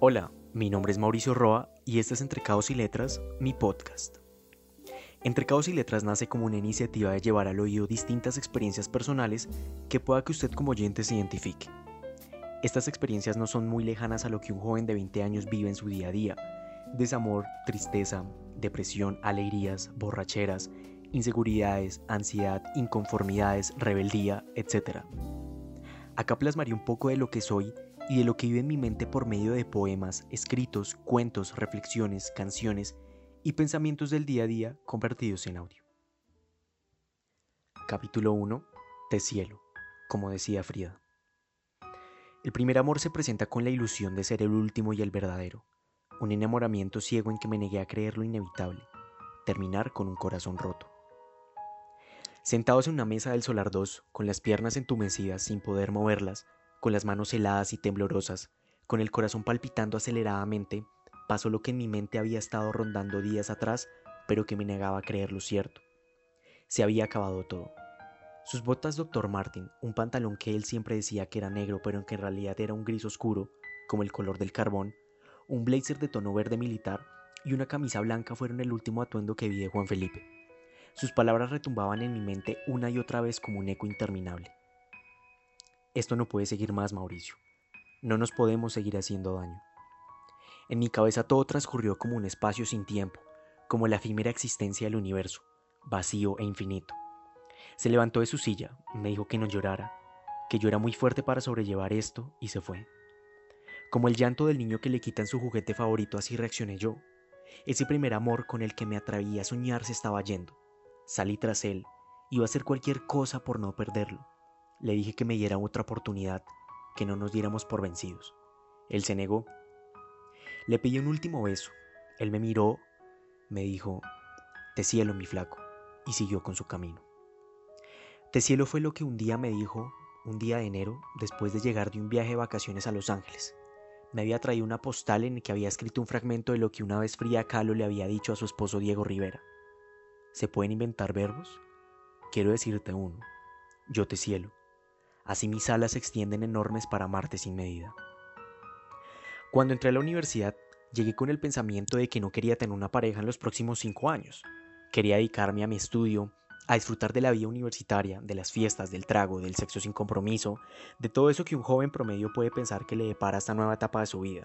Hola, mi nombre es Mauricio Roa y este es Entre Caos y Letras, mi podcast. Entre Caos y Letras nace como una iniciativa de llevar al oído distintas experiencias personales que pueda que usted como oyente se identifique. Estas experiencias no son muy lejanas a lo que un joven de 20 años vive en su día a día. Desamor, tristeza, depresión, alegrías, borracheras, inseguridades, ansiedad, inconformidades, rebeldía, etc. Acá plasmaré un poco de lo que soy y de lo que vive en mi mente por medio de poemas, escritos, cuentos, reflexiones, canciones y pensamientos del día a día convertidos en audio. Capítulo 1. Te cielo, como decía Frida. El primer amor se presenta con la ilusión de ser el último y el verdadero, un enamoramiento ciego en que me negué a creer lo inevitable, terminar con un corazón roto. Sentados en una mesa del Solar 2, con las piernas entumecidas sin poder moverlas, con las manos heladas y temblorosas, con el corazón palpitando aceleradamente, pasó lo que en mi mente había estado rondando días atrás, pero que me negaba a creer lo cierto. Se había acabado todo. Sus botas Dr. Martin, un pantalón que él siempre decía que era negro, pero que en realidad era un gris oscuro, como el color del carbón, un blazer de tono verde militar y una camisa blanca fueron el último atuendo que vi de Juan Felipe. Sus palabras retumbaban en mi mente una y otra vez como un eco interminable. Esto no puede seguir más, Mauricio. No nos podemos seguir haciendo daño. En mi cabeza todo transcurrió como un espacio sin tiempo, como la efímera existencia del universo, vacío e infinito. Se levantó de su silla, me dijo que no llorara, que yo era muy fuerte para sobrellevar esto y se fue. Como el llanto del niño que le quitan su juguete favorito, así reaccioné yo. Ese primer amor con el que me atreví a soñar se estaba yendo. Salí tras él, iba a hacer cualquier cosa por no perderlo. Le dije que me diera otra oportunidad, que no nos diéramos por vencidos. Él se negó. Le pedí un último beso. Él me miró, me dijo, Te cielo, mi flaco, y siguió con su camino. Te cielo fue lo que un día me dijo, un día de enero, después de llegar de un viaje de vacaciones a Los Ángeles. Me había traído una postal en la que había escrito un fragmento de lo que una vez Frida Kahlo le había dicho a su esposo Diego Rivera. ¿Se pueden inventar verbos? Quiero decirte uno. Yo te cielo. Así mis alas se extienden enormes para amarte sin medida. Cuando entré a la universidad, llegué con el pensamiento de que no quería tener una pareja en los próximos cinco años. Quería dedicarme a mi estudio, a disfrutar de la vida universitaria, de las fiestas, del trago, del sexo sin compromiso, de todo eso que un joven promedio puede pensar que le depara esta nueva etapa de su vida.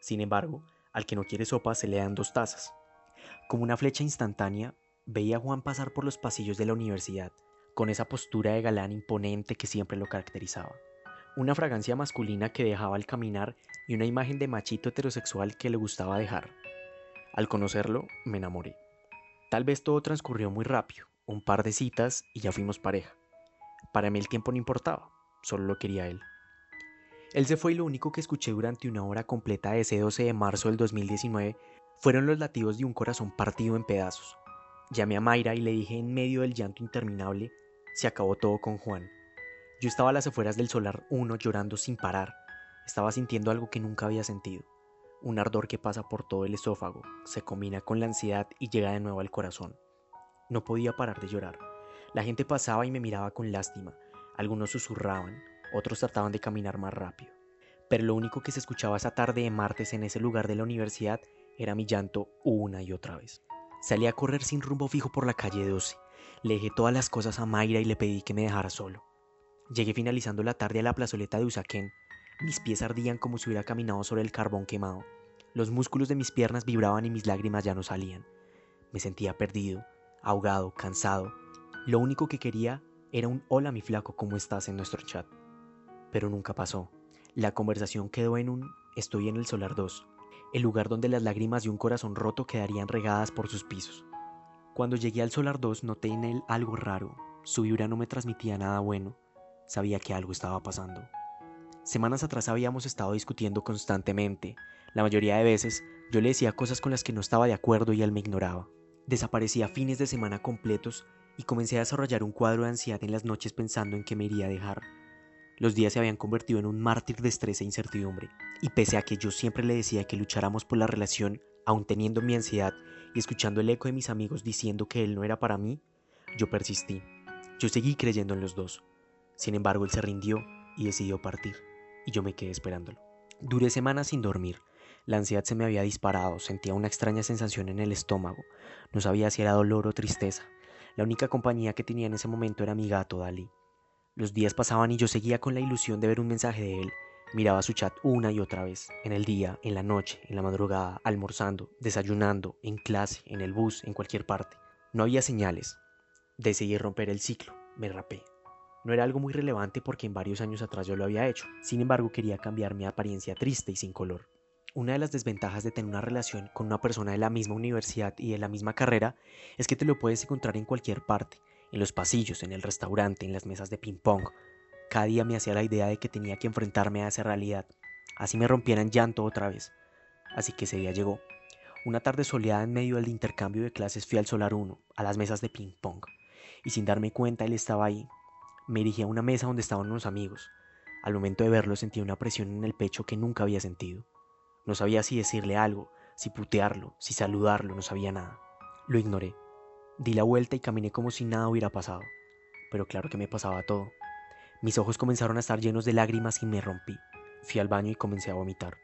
Sin embargo, al que no quiere sopa se le dan dos tazas. Como una flecha instantánea, veía a Juan pasar por los pasillos de la universidad, con esa postura de galán imponente que siempre lo caracterizaba. Una fragancia masculina que dejaba al caminar y una imagen de machito heterosexual que le gustaba dejar. Al conocerlo, me enamoré. Tal vez todo transcurrió muy rápido, un par de citas y ya fuimos pareja. Para mí el tiempo no importaba, solo lo quería él. Él se fue y lo único que escuché durante una hora completa de ese 12 de marzo del 2019 fueron los latidos de un corazón partido en pedazos. Llamé a Mayra y le dije en medio del llanto interminable se acabó todo con Juan. Yo estaba a las afueras del solar 1 llorando sin parar. Estaba sintiendo algo que nunca había sentido. Un ardor que pasa por todo el esófago, se combina con la ansiedad y llega de nuevo al corazón. No podía parar de llorar. La gente pasaba y me miraba con lástima. Algunos susurraban, otros trataban de caminar más rápido. Pero lo único que se escuchaba esa tarde de martes en ese lugar de la universidad era mi llanto una y otra vez. Salí a correr sin rumbo fijo por la calle 12. Le dejé todas las cosas a Mayra y le pedí que me dejara solo. Llegué finalizando la tarde a la plazoleta de Usaquén. Mis pies ardían como si hubiera caminado sobre el carbón quemado. Los músculos de mis piernas vibraban y mis lágrimas ya no salían. Me sentía perdido, ahogado, cansado. Lo único que quería era un hola mi flaco, ¿cómo estás en nuestro chat? Pero nunca pasó. La conversación quedó en un estoy en el solar 2, el lugar donde las lágrimas de un corazón roto quedarían regadas por sus pisos. Cuando llegué al Solar 2 noté en él algo raro. Su vibra no me transmitía nada bueno. Sabía que algo estaba pasando. Semanas atrás habíamos estado discutiendo constantemente. La mayoría de veces yo le decía cosas con las que no estaba de acuerdo y él me ignoraba. Desaparecía fines de semana completos y comencé a desarrollar un cuadro de ansiedad en las noches pensando en que me iría a dejar. Los días se habían convertido en un mártir de estrés e incertidumbre, y pese a que yo siempre le decía que lucháramos por la relación, aun teniendo mi ansiedad y escuchando el eco de mis amigos diciendo que él no era para mí, yo persistí. Yo seguí creyendo en los dos. Sin embargo, él se rindió y decidió partir, y yo me quedé esperándolo. Duré semanas sin dormir. La ansiedad se me había disparado, sentía una extraña sensación en el estómago. No sabía si era dolor o tristeza. La única compañía que tenía en ese momento era mi gato, Dalí. Los días pasaban y yo seguía con la ilusión de ver un mensaje de él. Miraba su chat una y otra vez, en el día, en la noche, en la madrugada, almorzando, desayunando, en clase, en el bus, en cualquier parte. No había señales. Decidí romper el ciclo. Me rapé. No era algo muy relevante porque en varios años atrás yo lo había hecho. Sin embargo, quería cambiar mi apariencia triste y sin color. Una de las desventajas de tener una relación con una persona de la misma universidad y de la misma carrera es que te lo puedes encontrar en cualquier parte, en los pasillos, en el restaurante, en las mesas de ping-pong. Cada día me hacía la idea de que tenía que enfrentarme a esa realidad, así me rompiera en llanto otra vez. Así que ese día llegó. Una tarde soleada en medio del intercambio de clases fui al Solar 1, a las mesas de ping-pong, y sin darme cuenta él estaba ahí, me dirigí a una mesa donde estaban unos amigos. Al momento de verlo sentí una presión en el pecho que nunca había sentido. No sabía si decirle algo, si putearlo, si saludarlo, no sabía nada. Lo ignoré. Di la vuelta y caminé como si nada hubiera pasado. Pero claro que me pasaba todo. Mis ojos comenzaron a estar llenos de lágrimas y me rompí. Fui al baño y comencé a vomitar.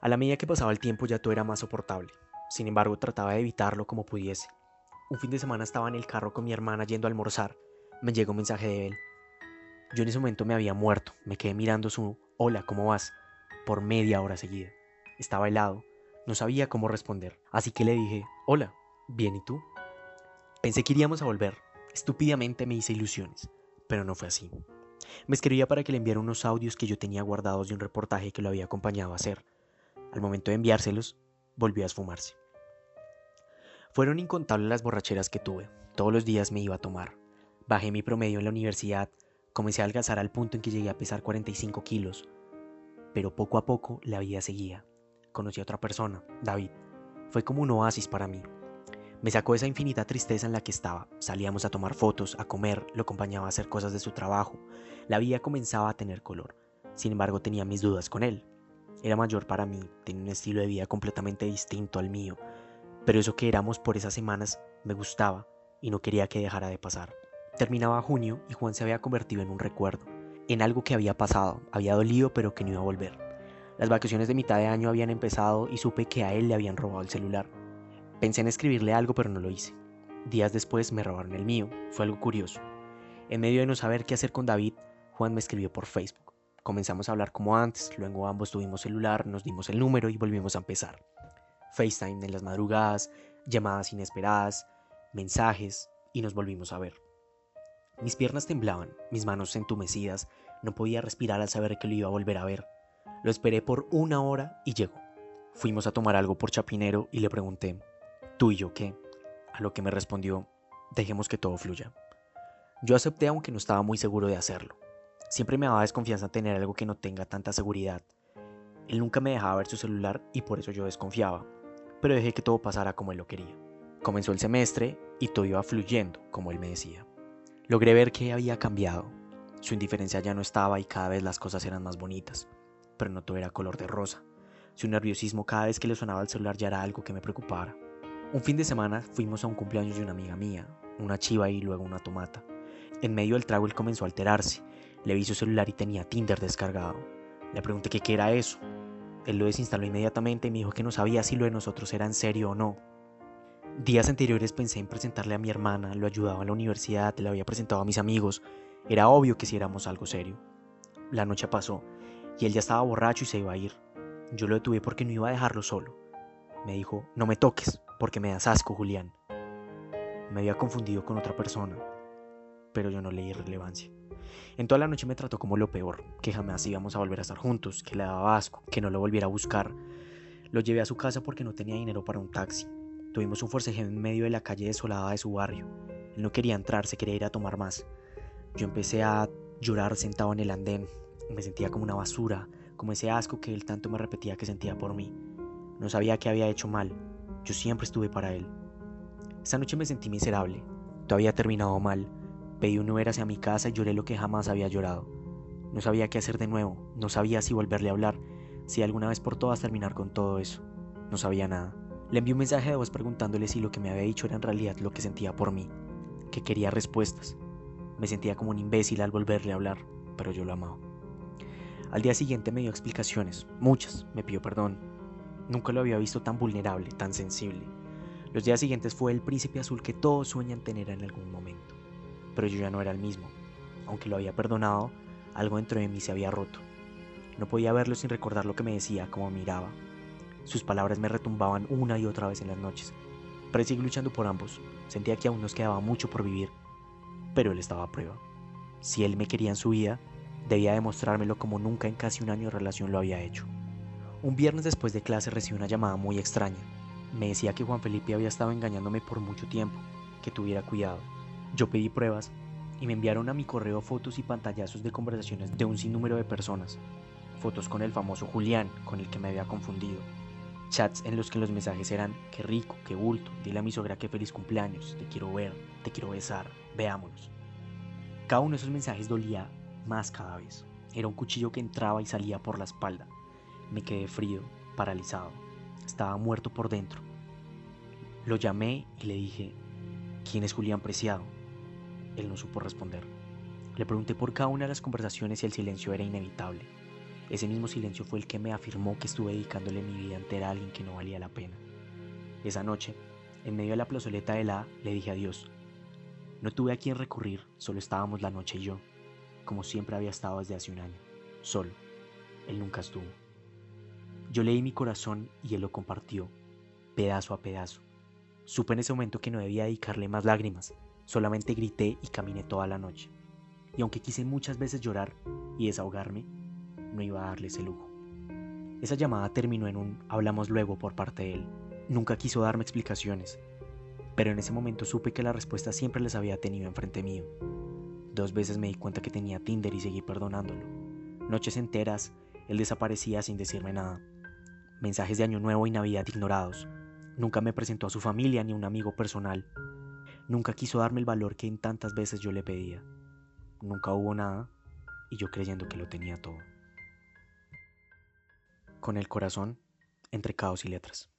A la medida que pasaba el tiempo ya todo era más soportable. Sin embargo, trataba de evitarlo como pudiese. Un fin de semana estaba en el carro con mi hermana yendo a almorzar me llegó un mensaje de él. Yo en ese momento me había muerto, me quedé mirando su hola, ¿cómo vas? por media hora seguida. Estaba helado, no sabía cómo responder, así que le dije, hola, bien, ¿y tú? Pensé que iríamos a volver, estúpidamente me hice ilusiones, pero no fue así. Me escribía para que le enviara unos audios que yo tenía guardados de un reportaje que lo había acompañado a hacer. Al momento de enviárselos, volvió a esfumarse. Fueron incontables las borracheras que tuve. Todos los días me iba a tomar. Bajé mi promedio en la universidad, comencé a alcanzar al punto en que llegué a pesar 45 kilos. Pero poco a poco la vida seguía. Conocí a otra persona, David. Fue como un oasis para mí. Me sacó esa infinita tristeza en la que estaba. Salíamos a tomar fotos, a comer, lo acompañaba a hacer cosas de su trabajo. La vida comenzaba a tener color. Sin embargo, tenía mis dudas con él. Era mayor para mí, tenía un estilo de vida completamente distinto al mío. Pero eso que éramos por esas semanas me gustaba y no quería que dejara de pasar. Terminaba junio y Juan se había convertido en un recuerdo, en algo que había pasado, había dolido pero que no iba a volver. Las vacaciones de mitad de año habían empezado y supe que a él le habían robado el celular. Pensé en escribirle algo pero no lo hice. Días después me robaron el mío, fue algo curioso. En medio de no saber qué hacer con David, Juan me escribió por Facebook. Comenzamos a hablar como antes, luego ambos tuvimos celular, nos dimos el número y volvimos a empezar. FaceTime en las madrugadas, llamadas inesperadas, mensajes y nos volvimos a ver. Mis piernas temblaban, mis manos entumecidas, no podía respirar al saber que lo iba a volver a ver. Lo esperé por una hora y llegó. Fuimos a tomar algo por Chapinero y le pregunté, ¿tú y yo qué? A lo que me respondió, dejemos que todo fluya. Yo acepté aunque no estaba muy seguro de hacerlo. Siempre me daba desconfianza tener algo que no tenga tanta seguridad. Él nunca me dejaba ver su celular y por eso yo desconfiaba, pero dejé que todo pasara como él lo quería. Comenzó el semestre y todo iba fluyendo, como él me decía. Logré ver que había cambiado. Su indiferencia ya no estaba y cada vez las cosas eran más bonitas, pero no todo era color de rosa. Su nerviosismo cada vez que le sonaba el celular ya era algo que me preocupara. Un fin de semana fuimos a un cumpleaños de una amiga mía, una chiva y luego una tomata. En medio del trago él comenzó a alterarse. Le vi su celular y tenía Tinder descargado. Le pregunté qué era eso. Él lo desinstaló inmediatamente y me dijo que no sabía si lo de nosotros era en serio o no. Días anteriores pensé en presentarle a mi hermana, lo ayudaba en la universidad, le había presentado a mis amigos. Era obvio que si éramos algo serio. La noche pasó y él ya estaba borracho y se iba a ir. Yo lo detuve porque no iba a dejarlo solo. Me dijo, no me toques, porque me das asco, Julián. Me había confundido con otra persona, pero yo no leí relevancia. En toda la noche me trató como lo peor, que jamás íbamos a volver a estar juntos, que le daba asco, que no lo volviera a buscar. Lo llevé a su casa porque no tenía dinero para un taxi. Tuvimos un forcejeo en medio de la calle desolada de su barrio. Él no quería entrar, se quería ir a tomar más. Yo empecé a llorar sentado en el andén. Me sentía como una basura, como ese asco que él tanto me repetía que sentía por mí. No sabía que había hecho mal. Yo siempre estuve para él. Esa noche me sentí miserable. Todo había terminado mal. Pedí un Uber hacia mi casa y lloré lo que jamás había llorado. No sabía qué hacer de nuevo. No sabía si volverle a hablar. Si alguna vez por todas terminar con todo eso. No sabía nada. Le envié un mensaje de voz preguntándole si lo que me había dicho era en realidad lo que sentía por mí, que quería respuestas. Me sentía como un imbécil al volverle a hablar, pero yo lo amaba. Al día siguiente me dio explicaciones, muchas, me pidió perdón. Nunca lo había visto tan vulnerable, tan sensible. Los días siguientes fue el príncipe azul que todos sueñan tener en algún momento. Pero yo ya no era el mismo. Aunque lo había perdonado, algo dentro de mí se había roto. No podía verlo sin recordar lo que me decía, cómo miraba. Sus palabras me retumbaban una y otra vez en las noches. Seguí luchando por ambos. Sentía que aún nos quedaba mucho por vivir. Pero él estaba a prueba. Si él me quería en su vida, debía demostrármelo como nunca en casi un año de relación lo había hecho. Un viernes después de clase recibí una llamada muy extraña. Me decía que Juan Felipe había estado engañándome por mucho tiempo, que tuviera cuidado. Yo pedí pruebas y me enviaron a mi correo fotos y pantallazos de conversaciones de un sinnúmero de personas. Fotos con el famoso Julián, con el que me había confundido. Chats en los que los mensajes eran, qué rico, qué bulto, dile a mi sogra que feliz cumpleaños, te quiero ver, te quiero besar, veámonos. Cada uno de esos mensajes dolía más cada vez. Era un cuchillo que entraba y salía por la espalda. Me quedé frío, paralizado. Estaba muerto por dentro. Lo llamé y le dije, ¿quién es Julián Preciado? Él no supo responder. Le pregunté por cada una de las conversaciones y el silencio era inevitable. Ese mismo silencio fue el que me afirmó que estuve dedicándole mi vida entera a alguien que no valía la pena. Esa noche, en medio de la plazoleta de la, le dije adiós. No tuve a quién recurrir, solo estábamos la noche y yo, como siempre había estado desde hace un año, solo. Él nunca estuvo. Yo leí mi corazón y él lo compartió, pedazo a pedazo. Supe en ese momento que no debía dedicarle más lágrimas, solamente grité y caminé toda la noche. Y aunque quise muchas veces llorar y desahogarme, no iba a darle ese lujo. Esa llamada terminó en un hablamos luego por parte de él. Nunca quiso darme explicaciones, pero en ese momento supe que la respuesta siempre les había tenido enfrente mío. Dos veces me di cuenta que tenía Tinder y seguí perdonándolo. Noches enteras, él desaparecía sin decirme nada. Mensajes de Año Nuevo y Navidad ignorados. Nunca me presentó a su familia ni a un amigo personal. Nunca quiso darme el valor que en tantas veces yo le pedía. Nunca hubo nada y yo creyendo que lo tenía todo. Con el corazón entre caos y letras.